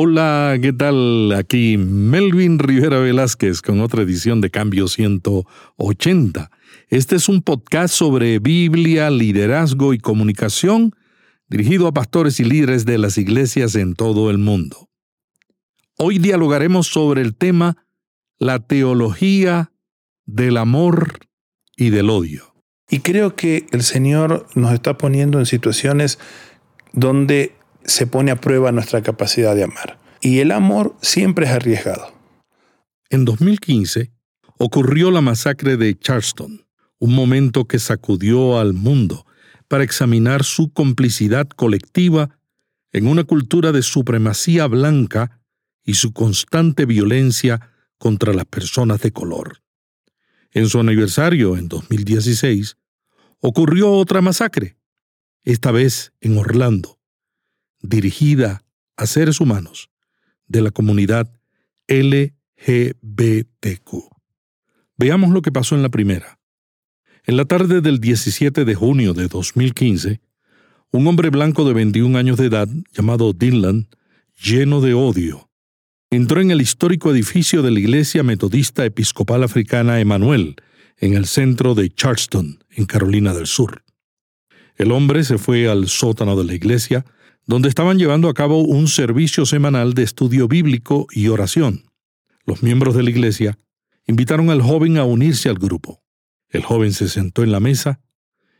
Hola, ¿qué tal? Aquí Melvin Rivera Velázquez con otra edición de Cambio 180. Este es un podcast sobre Biblia, liderazgo y comunicación dirigido a pastores y líderes de las iglesias en todo el mundo. Hoy dialogaremos sobre el tema la teología del amor y del odio. Y creo que el Señor nos está poniendo en situaciones donde se pone a prueba nuestra capacidad de amar. Y el amor siempre es arriesgado. En 2015 ocurrió la masacre de Charleston, un momento que sacudió al mundo para examinar su complicidad colectiva en una cultura de supremacía blanca y su constante violencia contra las personas de color. En su aniversario, en 2016, ocurrió otra masacre, esta vez en Orlando dirigida a seres humanos de la comunidad LGBTQ. Veamos lo que pasó en la primera. En la tarde del 17 de junio de 2015, un hombre blanco de 21 años de edad, llamado Dylan, lleno de odio, entró en el histórico edificio de la Iglesia Metodista Episcopal Africana Emanuel, en el centro de Charleston, en Carolina del Sur. El hombre se fue al sótano de la iglesia, donde estaban llevando a cabo un servicio semanal de estudio bíblico y oración. Los miembros de la iglesia invitaron al joven a unirse al grupo. El joven se sentó en la mesa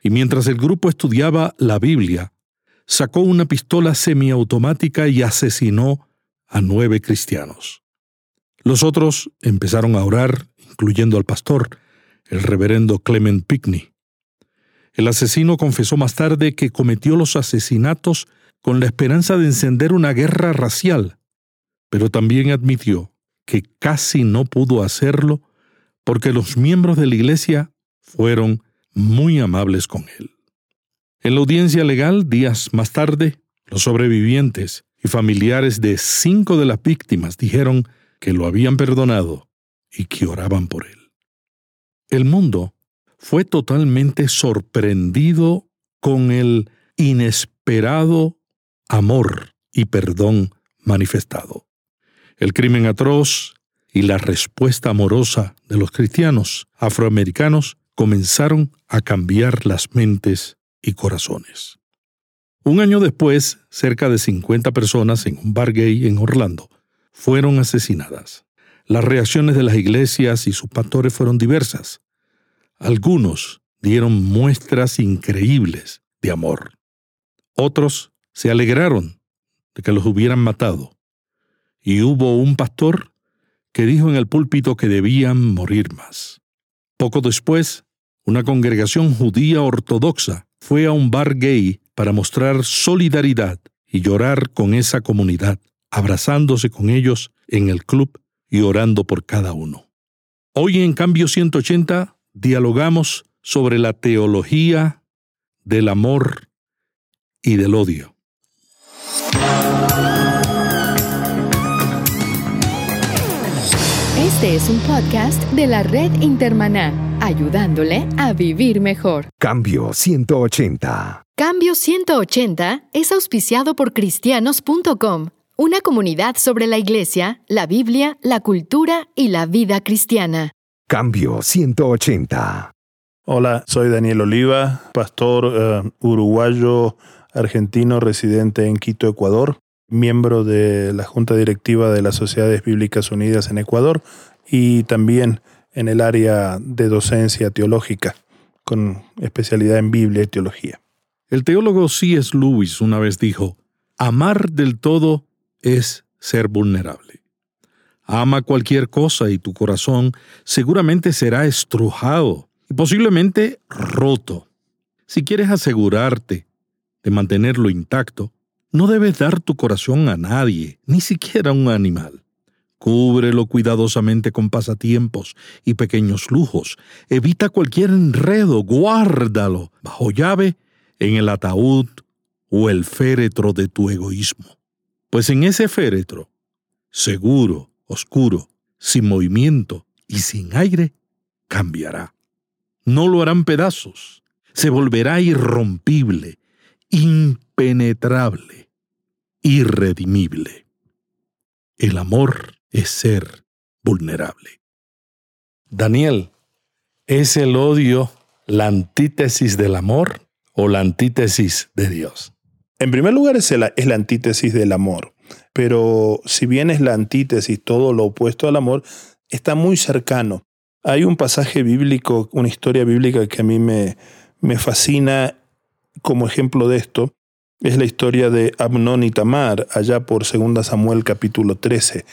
y mientras el grupo estudiaba la Biblia, sacó una pistola semiautomática y asesinó a nueve cristianos. Los otros empezaron a orar, incluyendo al pastor, el reverendo Clement Pickney. El asesino confesó más tarde que cometió los asesinatos con la esperanza de encender una guerra racial, pero también admitió que casi no pudo hacerlo porque los miembros de la Iglesia fueron muy amables con él. En la audiencia legal, días más tarde, los sobrevivientes y familiares de cinco de las víctimas dijeron que lo habían perdonado y que oraban por él. El mundo fue totalmente sorprendido con el inesperado amor y perdón manifestado. El crimen atroz y la respuesta amorosa de los cristianos afroamericanos comenzaron a cambiar las mentes y corazones. Un año después, cerca de 50 personas en un bar gay en Orlando fueron asesinadas. Las reacciones de las iglesias y sus pastores fueron diversas. Algunos dieron muestras increíbles de amor. Otros se alegraron de que los hubieran matado. Y hubo un pastor que dijo en el púlpito que debían morir más. Poco después, una congregación judía ortodoxa fue a un bar gay para mostrar solidaridad y llorar con esa comunidad, abrazándose con ellos en el club y orando por cada uno. Hoy en Cambio 180 dialogamos sobre la teología del amor y del odio. Este es un podcast de la red Intermaná, ayudándole a vivir mejor. Cambio 180. Cambio 180 es auspiciado por cristianos.com, una comunidad sobre la iglesia, la Biblia, la cultura y la vida cristiana. Cambio 180. Hola, soy Daniel Oliva, pastor eh, uruguayo argentino residente en Quito, Ecuador, miembro de la Junta Directiva de las Sociedades Bíblicas Unidas en Ecuador y también en el área de docencia teológica, con especialidad en Biblia y teología. El teólogo C.S. Lewis una vez dijo, amar del todo es ser vulnerable. Ama cualquier cosa y tu corazón seguramente será estrujado y posiblemente roto. Si quieres asegurarte mantenerlo intacto, no debes dar tu corazón a nadie, ni siquiera a un animal. Cúbrelo cuidadosamente con pasatiempos y pequeños lujos. Evita cualquier enredo, guárdalo bajo llave en el ataúd o el féretro de tu egoísmo. Pues en ese féretro, seguro, oscuro, sin movimiento y sin aire, cambiará. No lo harán pedazos, se volverá irrompible, impenetrable, irredimible. El amor es ser vulnerable. Daniel, ¿es el odio la antítesis del amor o la antítesis de Dios? En primer lugar es, la antítesis del amor, pero si bien es la antítesis, todo lo opuesto al amor, está muy cercano. Hay un pasaje bíblico, una historia bíblica que a mí me, me fascina como ejemplo de esto. Es la historia de Abnón y Tamar, allá por 2 Samuel capítulo 13,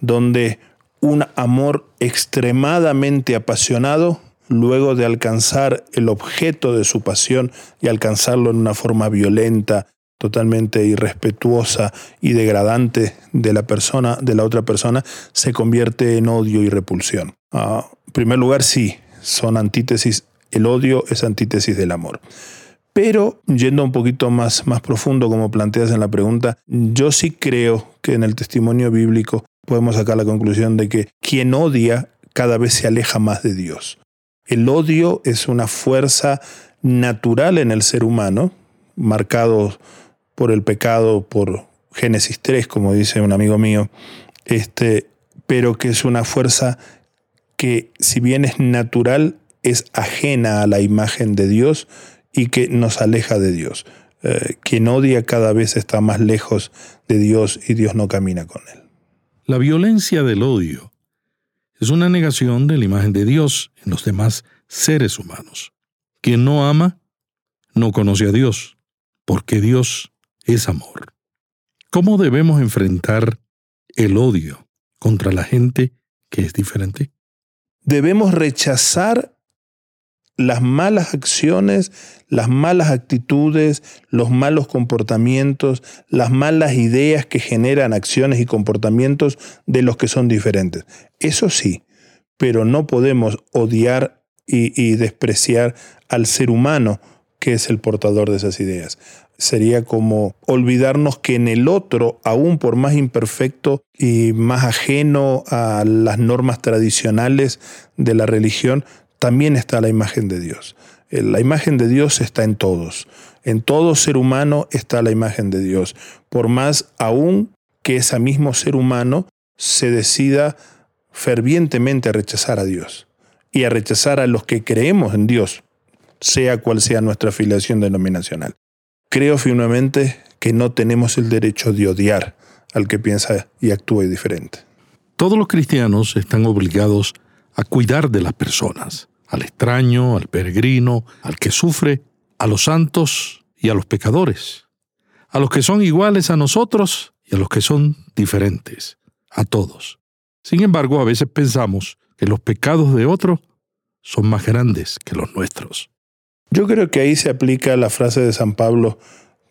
donde un amor extremadamente apasionado, luego de alcanzar el objeto de su pasión y alcanzarlo en una forma violenta, totalmente irrespetuosa y degradante de la persona, de la otra persona, se convierte en odio y repulsión. Ah, en primer lugar, sí, son antítesis, el odio es antítesis del amor. Pero yendo un poquito más, más profundo, como planteas en la pregunta, yo sí creo que en el testimonio bíblico podemos sacar la conclusión de que quien odia cada vez se aleja más de Dios. El odio es una fuerza natural en el ser humano, marcado por el pecado, por Génesis 3, como dice un amigo mío, este, pero que es una fuerza que si bien es natural, es ajena a la imagen de Dios y que nos aleja de Dios. Eh, quien odia cada vez está más lejos de Dios y Dios no camina con él. La violencia del odio es una negación de la imagen de Dios en los demás seres humanos. Quien no ama no conoce a Dios, porque Dios es amor. ¿Cómo debemos enfrentar el odio contra la gente que es diferente? Debemos rechazar las malas acciones, las malas actitudes, los malos comportamientos, las malas ideas que generan acciones y comportamientos de los que son diferentes. Eso sí, pero no podemos odiar y, despreciar al ser humano que es el portador de esas ideas sería como olvidarnos que en el otro, aún por más imperfecto y más ajeno a las normas tradicionales de la religión, también está la imagen de Dios. Eh, la imagen de Dios está en todos. En todo ser humano está la imagen de Dios. Por más aún que ese mismo ser humano se decida fervientemente a rechazar a Dios y a rechazar a los que creemos en Dios, sea cual sea nuestra afiliación denominacional. Creo firmemente que no tenemos el derecho de odiar al que piensa y actúe diferente. Todos los cristianos están obligados a cuidar de las personas, al extraño, al peregrino, al que sufre, a los santos y a los pecadores, a los que son iguales a nosotros y a los que son diferentes, a todos. Sin embargo, a veces pensamos que los pecados de otro son más grandes que los nuestros. Yo creo que ahí se aplica la frase de San Pablo,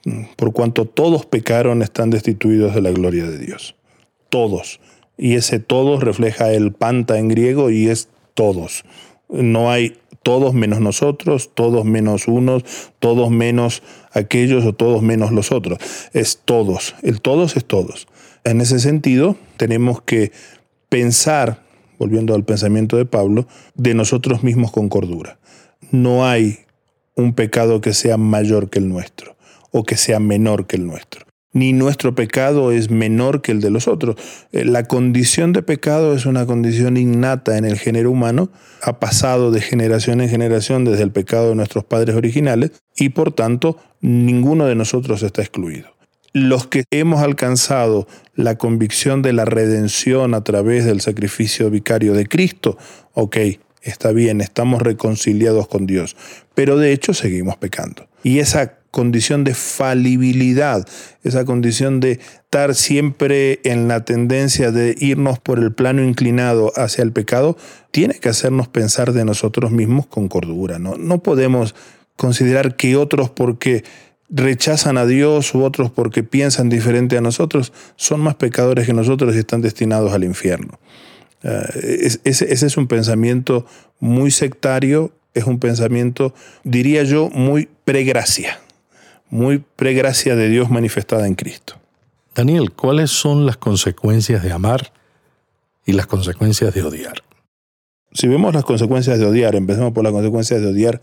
mm, por cuanto todos pecaron están destituidos de la gloria de Dios. Todos. Y ese todos refleja el panta en griego y es todos. No hay todos menos nosotros, todos menos unos, todos menos aquellos o todos menos los otros. Es todos. El todos es todos. En ese sentido, tenemos que pensar, volviendo al pensamiento de Pablo, de nosotros mismos con cordura. No hay un pecado que sea mayor que el nuestro o que sea menor que el nuestro. Ni nuestro pecado es menor que el de los otros. Eh, la condición de pecado es una condición innata en el género humano, ha pasado de generación en generación desde el pecado de nuestros padres originales y por tanto ninguno de nosotros está excluido. Los que hemos alcanzado la convicción de la redención a través del sacrificio vicario de Cristo, ok, está bien, estamos reconciliados con Dios, pero de hecho seguimos pecando. Y esa condición de falibilidad, esa condición de estar siempre en la tendencia de irnos por el plano inclinado hacia el pecado, tiene que hacernos pensar de nosotros mismos con cordura. No, no podemos considerar que otros porque rechazan a Dios u otros porque piensan diferente a nosotros son más pecadores que nosotros y están destinados al infierno. Eh, ese, es un pensamiento muy sectario, es un pensamiento, diría yo, muy pregracia, muy pregracia de Dios manifestada en Cristo. Daniel, ¿cuáles son las consecuencias de amar y las consecuencias de odiar? Si vemos las consecuencias de odiar, empecemos por las consecuencias de odiar.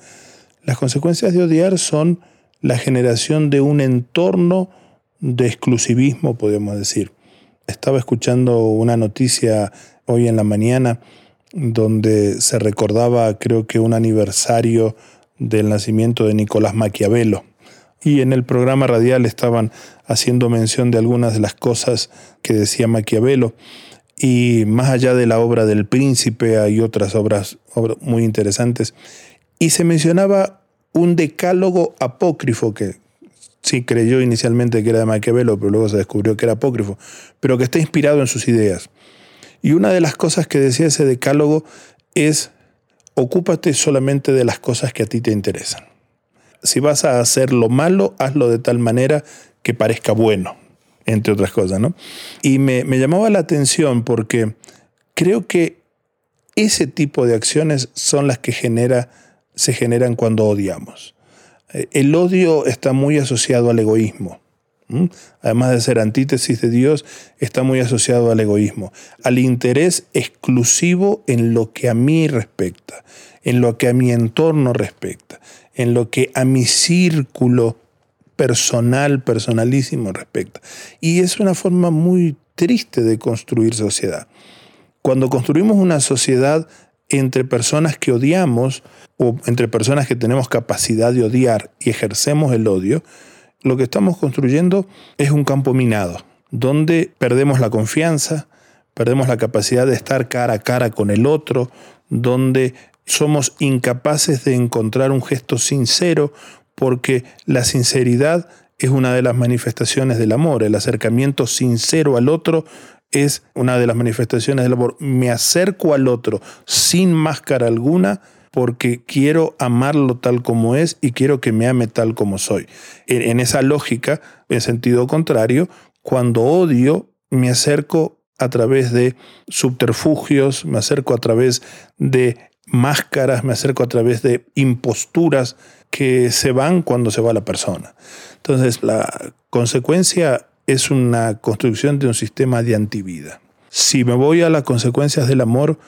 Las consecuencias de odiar son la generación de un entorno de exclusivismo, podemos decir. Estaba escuchando una noticia hoy en la mañana donde se recordaba, creo que un aniversario del nacimiento de Nicolás Maquiavelo. Y en el programa radial estaban haciendo mención de algunas de las cosas que decía Maquiavelo. Y más allá de la obra del príncipe hay otras obras, muy interesantes. Y se mencionaba un decálogo apócrifo que sí creyó inicialmente que era de Maquiavelo, pero luego se descubrió que era apócrifo, pero que está inspirado en sus ideas. Y una de las cosas que decía ese decálogo es, ocúpate solamente de las cosas que a ti te interesan. Si vas a hacer lo malo, hazlo de tal manera que parezca bueno, entre otras cosas, ¿no? Y me, me llamaba la atención porque creo que ese tipo de acciones son las que genera, se generan cuando odiamos. Eh, el odio está muy asociado al egoísmo. Además de ser antítesis de Dios, está muy asociado al egoísmo, al interés exclusivo en lo que a mí respecta, en lo que a mi entorno respecta, en lo que a mi círculo personal, personalísimo respecta. Y es una forma muy triste de construir sociedad. Cuando construimos una sociedad entre personas que odiamos o entre personas que tenemos capacidad de odiar y ejercemos el odio, lo que estamos construyendo es un campo minado, donde perdemos la confianza, perdemos la capacidad de estar cara a cara con el otro, donde somos incapaces de encontrar un gesto sincero, porque la sinceridad es una de las manifestaciones del amor, el acercamiento sincero al otro es una de las manifestaciones del amor. Me acerco al otro sin máscara alguna porque quiero amarlo tal como es y quiero que me ame tal como soy. En, esa lógica, en sentido contrario, cuando odio, me acerco a través de subterfugios, me acerco a través de máscaras, me acerco a través de imposturas que se van cuando se va la persona. Entonces, la consecuencia es una construcción de un sistema de antivida. Si me voy a las consecuencias del amor,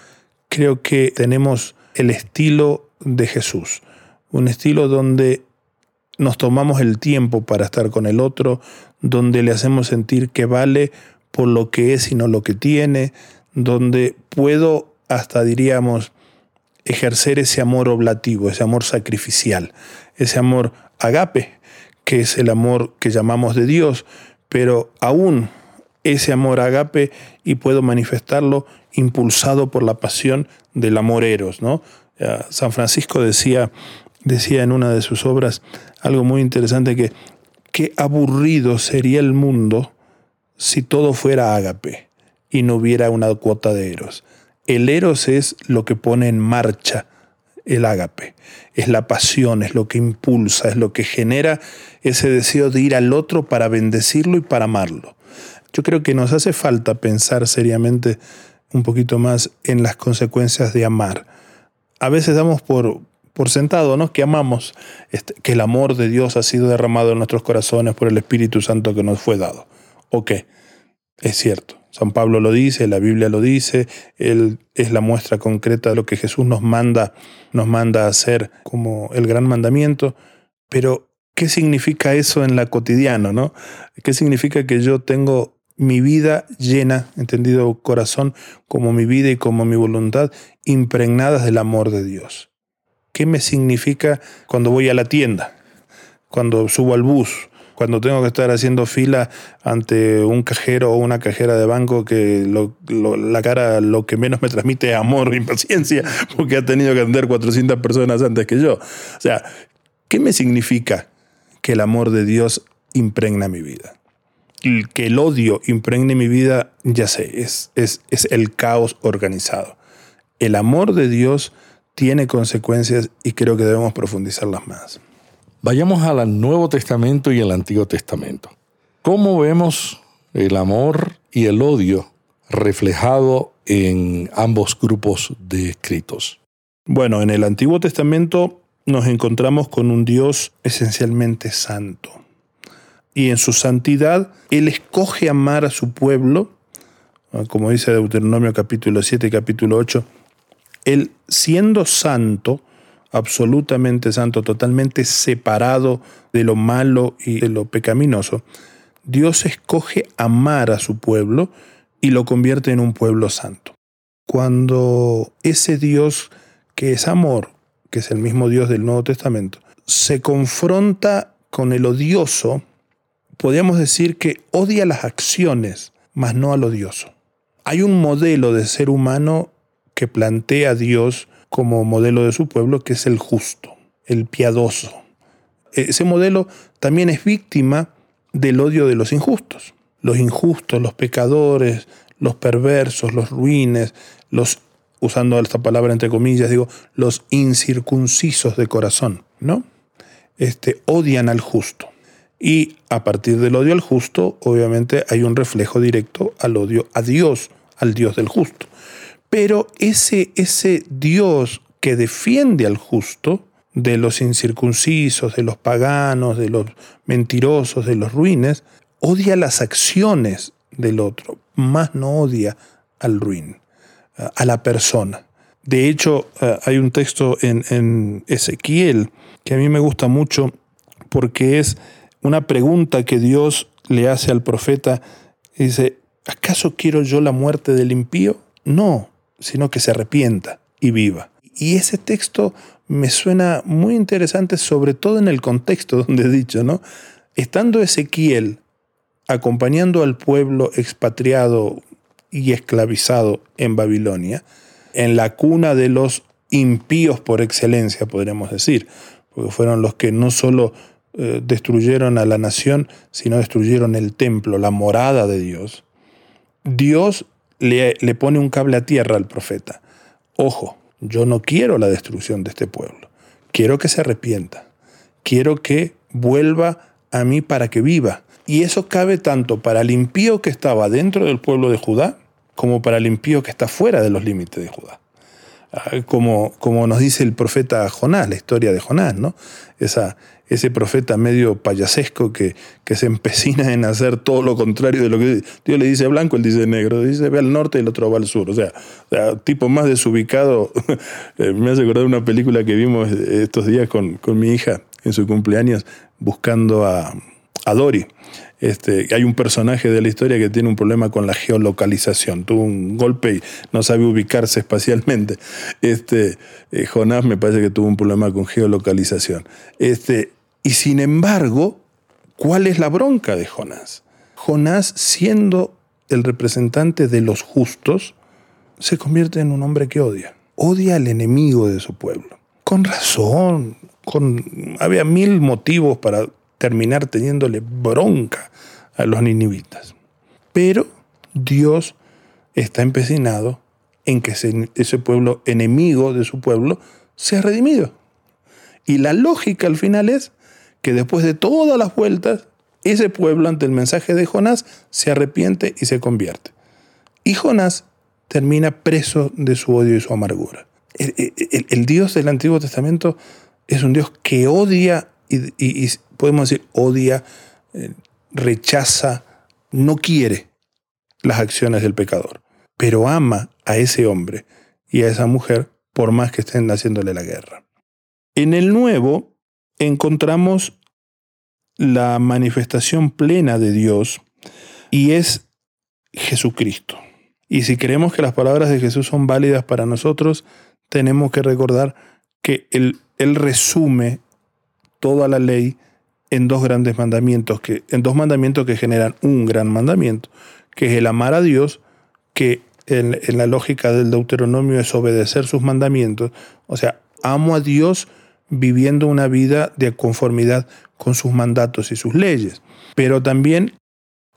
creo que tenemos el estilo de Jesús, un estilo donde nos tomamos el tiempo para estar con el otro, donde le hacemos sentir que vale por lo que es y no lo que tiene, donde puedo hasta diríamos ejercer ese amor oblativo, ese amor sacrificial, ese amor agape, que es el amor que llamamos de Dios, pero aún ese amor agape y puedo manifestarlo impulsado por la pasión del amor eros. ¿no? San Francisco decía, decía en una de sus obras algo muy interesante que qué aburrido sería el mundo si todo fuera agape y no hubiera una cuota de eros. El eros es lo que pone en marcha el ágape. Es la pasión, es lo que impulsa, es lo que genera ese deseo de ir al otro para bendecirlo y para amarlo. Yo creo que nos hace falta pensar seriamente un poquito más en las consecuencias de amar. A veces damos por, por sentado ¿no? que amamos, este, que el amor de Dios ha sido derramado en nuestros corazones por el Espíritu Santo que nos fue dado. Ok, es cierto. San Pablo lo dice, la Biblia lo dice, él es la muestra concreta de lo que Jesús nos manda, nos manda a hacer como el gran mandamiento, pero ¿qué significa eso en la cotidiana, no? ¿Qué significa que yo tengo mi vida llena, entendido corazón, como mi vida y como mi voluntad, impregnadas del amor de Dios? ¿Qué me significa cuando voy a la tienda? Cuando subo al bus, cuando tengo que estar haciendo fila ante un cajero o una cajera de banco que la cara lo que menos me transmite es amor e impaciencia porque ha tenido que atender 400 personas antes que yo. O sea, ¿qué me significa que el amor de Dios impregna mi vida? Que el odio impregne mi vida, ya sé, es, es, es el caos organizado. El amor de Dios tiene consecuencias y creo que debemos profundizarlas más. Vayamos al Nuevo Testamento y el Antiguo Testamento. ¿Cómo vemos el amor y el odio reflejado en ambos grupos de escritos? Bueno, en el Antiguo Testamento nos encontramos con un Dios esencialmente santo. Y en su santidad, Él escoge amar a su pueblo, como dice Deuteronomio capítulo 7 y capítulo 8, Él siendo santo, absolutamente santo, totalmente separado de lo malo y de lo pecaminoso, Dios escoge amar a su pueblo y lo convierte en un pueblo santo. Cuando ese Dios que es amor, que es el mismo Dios del Nuevo Testamento, se confronta con el odioso, podríamos decir que odia las acciones, mas no al odioso. Hay un modelo de ser humano que plantea a Dios como modelo de su pueblo, que es el justo, el piadoso. Ese modelo también es víctima del odio de los injustos. Los injustos, los pecadores, los perversos, los ruines, los, usando esta palabra entre comillas, digo, los incircuncisos de corazón, ¿no? Este, odian al justo. Y a partir del odio al justo, obviamente hay un reflejo directo al odio a Dios, al Dios del justo. Pero ese, ese Dios que defiende al justo, de los incircuncisos, de los paganos, de los mentirosos, de los ruines, odia las acciones del otro, más no odia al ruin, a la persona. De hecho, eh, hay un texto en, en Ezequiel que a mí me gusta mucho porque es una pregunta que Dios le hace al profeta. Dice, ¿acaso quiero yo la muerte del impío? No, sino que se arrepienta y viva. Y ese texto me suena muy interesante, sobre todo en el contexto donde he dicho, ¿no? Estando Ezequiel acompañando al pueblo expatriado y esclavizado en Babilonia, en la cuna de los impíos por excelencia, podríamos decir, porque fueron los que no solo eh, destruyeron a la nación, sino destruyeron el templo, la morada de Dios. Dios le, le pone un cable a tierra al profeta. Ojo, yo no quiero la destrucción de este pueblo. Quiero que se arrepienta. Quiero que vuelva a mí para que viva. Y eso cabe tanto para el impío que estaba dentro del pueblo de Judá como para el impío que está fuera de los límites de Judá. Ah, como, como nos dice el profeta Jonás, la historia de Jonás, ¿no? Esa, ese profeta medio payasesco que, que, se empecina en hacer todo lo contrario de lo que Dios le dice blanco, él dice negro, dice ve al norte y el otro va al sur. O sea, tipo más desubicado. Eh, me hace acordar una película que vimos estos días con, con mi hija en su cumpleaños buscando a, a Dory. Este, hay un personaje de la historia que tiene un problema con la geolocalización. Tuvo un golpe y no sabe ubicarse espacialmente. Este, eh, Jonás me parece que tuvo un problema con geolocalización. Este, y sin embargo, ¿cuál es la bronca de Jonás? Jonás, siendo el representante de los justos, se convierte en un hombre que odia. Odia al enemigo de su pueblo. Con razón, con, había mil motivos para terminar teniéndole bronca a los ninivitas. Pero Dios está empecinado en que ese, pueblo enemigo de su pueblo sea redimido. Y la lógica al final es que después de todas las vueltas, ese pueblo ante el mensaje de Jonás se arrepiente y se convierte. Y Jonás termina preso de su odio y su amargura. El, Dios del Antiguo Testamento es un Dios que odia y podemos decir, odia, eh, rechaza, no quiere las acciones del pecador, pero ama a ese hombre y a esa mujer por más que estén haciéndole la guerra. En el nuevo encontramos la manifestación plena de Dios y es Jesucristo. Y si creemos que las palabras de Jesús son válidas para nosotros, tenemos que recordar que Él, él resume toda la ley en dos grandes mandamientos, que, en dos mandamientos que generan un gran mandamiento, que es el amar a Dios, que en, en la lógica del Deuteronomio es obedecer sus mandamientos, o sea, amo a Dios viviendo una vida de conformidad con sus mandatos y sus leyes, pero también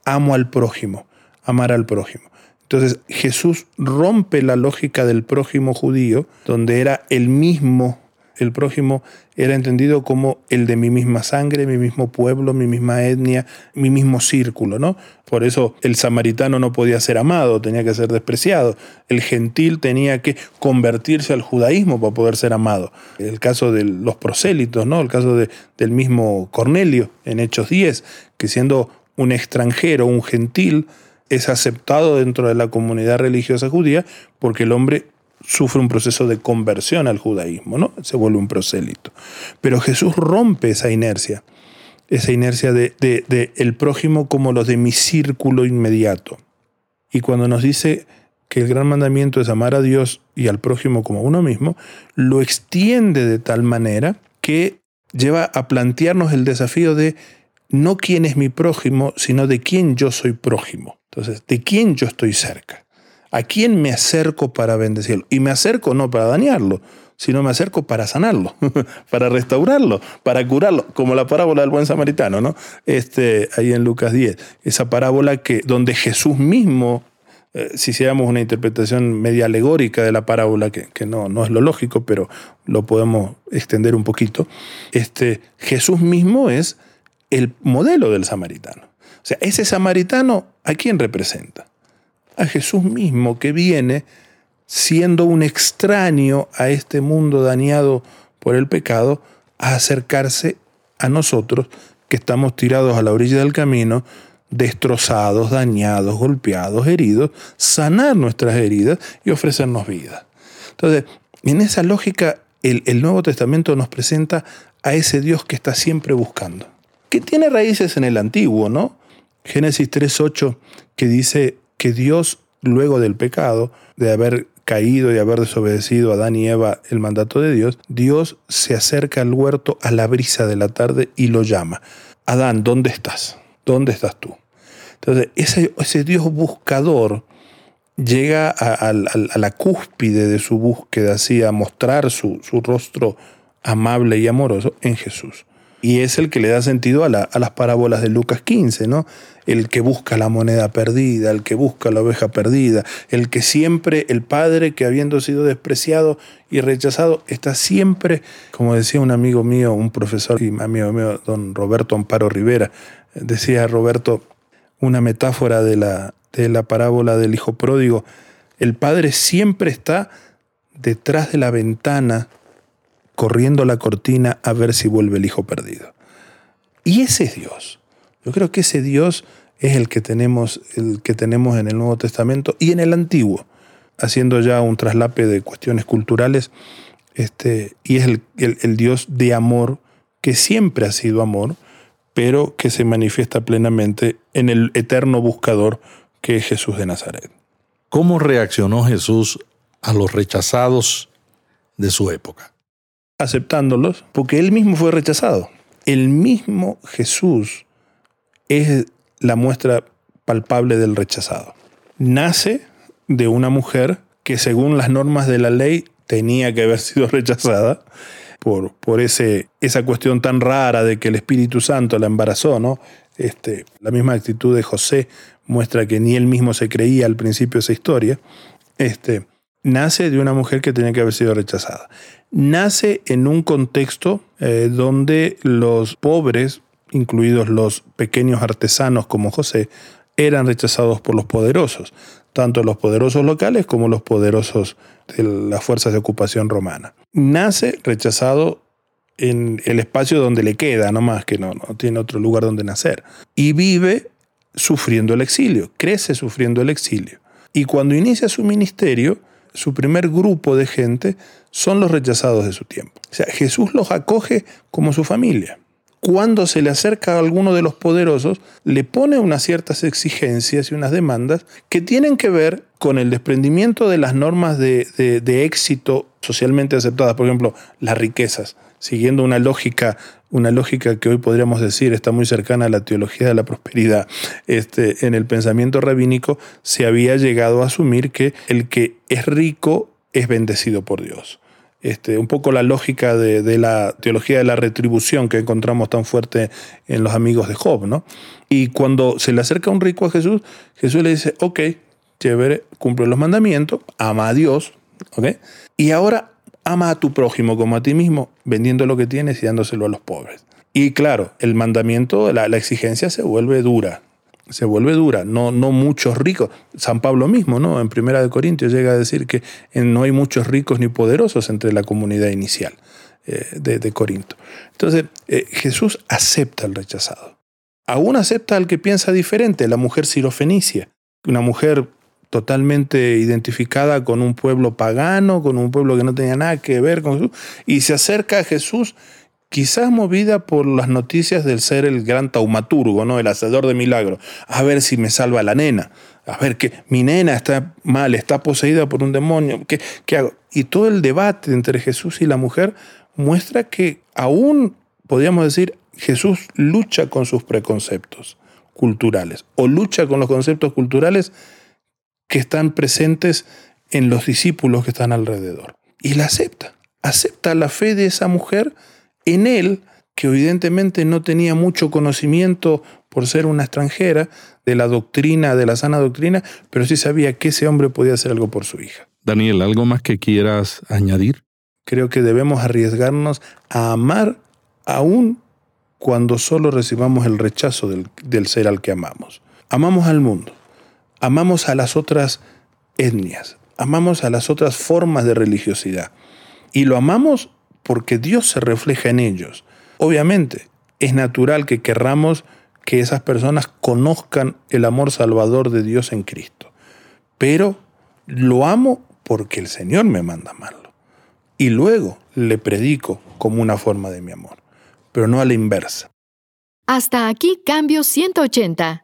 amo al prójimo, amar al prójimo. Entonces Jesús rompe la lógica del prójimo judío, donde era el mismo el prójimo era entendido como el de mi misma sangre, mi mismo pueblo, mi misma etnia, mi mismo círculo, ¿no? Por eso el samaritano no podía ser amado, tenía que ser despreciado. El gentil tenía que convertirse al judaísmo para poder ser amado. El caso de los prosélitos, ¿no? El caso del mismo Cornelio en Hechos 10, que siendo un extranjero, un gentil, es aceptado dentro de la comunidad religiosa judía porque el hombre sufre un proceso de conversión al judaísmo, ¿no? Se vuelve un prosélito. Pero Jesús rompe esa inercia esa inercia de, el prójimo como los de mi círculo inmediato. Y cuando nos dice que el gran mandamiento es amar a Dios y al prójimo como uno mismo, lo extiende de tal manera que lleva a plantearnos el desafío de no quién es mi prójimo, sino de quién yo soy prójimo. Entonces, de quién yo estoy cerca. ¿A quién me acerco para bendecirlo? Y me acerco no para dañarlo, sino me acerco para sanarlo, para restaurarlo, para curarlo, como la parábola del buen samaritano, ¿no? Este, ahí en Lucas 10, esa parábola que donde Jesús mismo, eh, si hiciéramos una interpretación media alegórica de la parábola, que, que no, no es lo lógico, pero lo podemos extender un poquito, este, Jesús mismo es el modelo del samaritano. O sea, ese samaritano, ¿a quién representa? A Jesús mismo que viene siendo un extraño a este mundo dañado por el pecado, a acercarse a nosotros que estamos tirados a la orilla del camino, destrozados, dañados, golpeados, heridos, sanar nuestras heridas y ofrecernos vida. Entonces, en esa lógica, el, el Nuevo Testamento nos presenta a ese Dios que está siempre buscando, que tiene raíces en el Antiguo, ¿no? Génesis 3.8, que dice que Dios, luego del pecado, de haber caído y haber desobedecido a Adán y Eva el mandato de Dios, Dios se acerca al huerto a la brisa de la tarde y lo llama. Adán, ¿dónde estás? ¿Dónde estás tú? Entonces, ese, Dios buscador llega a, la cúspide de su búsqueda, así, a mostrar su rostro amable y amoroso en Jesús. Y es el que le da sentido a, la- a las parábolas de Lucas 15, ¿no? El que busca la moneda perdida, el que busca la oveja perdida, el que siempre, el padre que habiendo sido despreciado y rechazado, está siempre, como decía un amigo mío, un profesor y amigo mío, don Roberto Amparo Rivera, decía Roberto, una metáfora de la, de la parábola del hijo pródigo, el padre siempre está detrás de la ventana corriendo la cortina a ver si vuelve el hijo perdido. Y ese es Dios. Yo creo que ese Dios es el que tenemos, el que tenemos en el Nuevo Testamento y en el Antiguo, haciendo ya un traslape de cuestiones culturales, este, y es el, Dios de amor que siempre ha sido amor, pero que se manifiesta plenamente en el eterno buscador que es Jesús de Nazaret. ¿Cómo reaccionó Jesús a los rechazados de su época? Aceptándolos, porque él mismo fue rechazado. El mismo Jesús es la muestra palpable del rechazado. Nace de una mujer que según las normas de la ley tenía que haber sido rechazada por, por ese, esa cuestión tan rara de que el Espíritu Santo la embarazó, ¿no? Este, la misma actitud de José muestra que ni él mismo se creía al principio de esa historia. Este, nace de una mujer que tenía que haber sido rechazada. Nace en un contexto eh, donde los pobres, incluidos los pequeños artesanos como José, eran rechazados por los poderosos, tanto los poderosos locales como los poderosos de las fuerzas de ocupación romana. Nace rechazado en el espacio donde le queda, no más que no, no tiene otro lugar donde nacer. Y vive sufriendo el exilio, crece sufriendo el exilio. Y cuando inicia su ministerio, su primer grupo de gente son los rechazados de su tiempo. O sea, Jesús los acoge como su familia. Cuando se le acerca a alguno de los poderosos, le pone unas ciertas exigencias y unas demandas que tienen que ver con el desprendimiento de las normas de, de- de éxito socialmente aceptadas, por ejemplo, las riquezas, siguiendo una lógica, una lógica que hoy podríamos decir está muy cercana a la teología de la prosperidad. Este, en el pensamiento rabínico se había llegado a asumir que el que es rico es bendecido por Dios. Este, un poco la lógica de, de la teología de la retribución que encontramos tan fuerte en los amigos de Job, ¿no? Y cuando se le acerca un rico a Jesús, Jesús le dice, ok, chévere, cumple los mandamientos, ama a Dios, ¿ok? Y ahora ama a tu prójimo como a ti mismo, vendiendo lo que tienes y dándoselo a los pobres. Y claro, el mandamiento, la, la exigencia se vuelve dura, se vuelve dura, no, no muchos ricos. San Pablo mismo, ¿no? En Primera de Corintios llega a decir que eh, no hay muchos ricos ni poderosos entre la comunidad inicial eh, de, Corinto. Entonces, eh, Jesús acepta al rechazado. Aún acepta al que piensa diferente, la mujer sirofenicia, una mujer totalmente identificada con un pueblo pagano, con un pueblo que no tenía nada que ver con Jesús, y se acerca a Jesús quizás movida por las noticias del ser el gran taumaturgo, ¿no? el hacedor de milagros. A ver si me salva la nena. A ver que mi nena está mal, está poseída por un demonio. ¿Qué, qué hago? Y todo el debate entre Jesús y la mujer muestra que aún, podríamos decir, Jesús lucha con sus preconceptos culturales o lucha con los conceptos culturales que están presentes en los discípulos que están alrededor. Y la acepta, acepta la fe de esa mujer en él, que evidentemente no tenía mucho conocimiento por ser una extranjera de la doctrina, de la sana doctrina, pero sí sabía que ese hombre podía hacer algo por su hija. Daniel, ¿algo más que quieras añadir? Creo que debemos arriesgarnos a amar aún cuando solo recibamos el rechazo del, del ser al que amamos. Amamos al mundo, amamos a las otras etnias, amamos a las otras formas de religiosidad. Y lo amamos porque Dios se refleja en ellos. Obviamente, es natural que querramos que esas personas conozcan el amor salvador de Dios en Cristo. Pero lo amo porque el Señor me manda amarlo. Y luego le predico como una forma de mi amor, pero no a la inversa. Hasta aquí Cambio 180.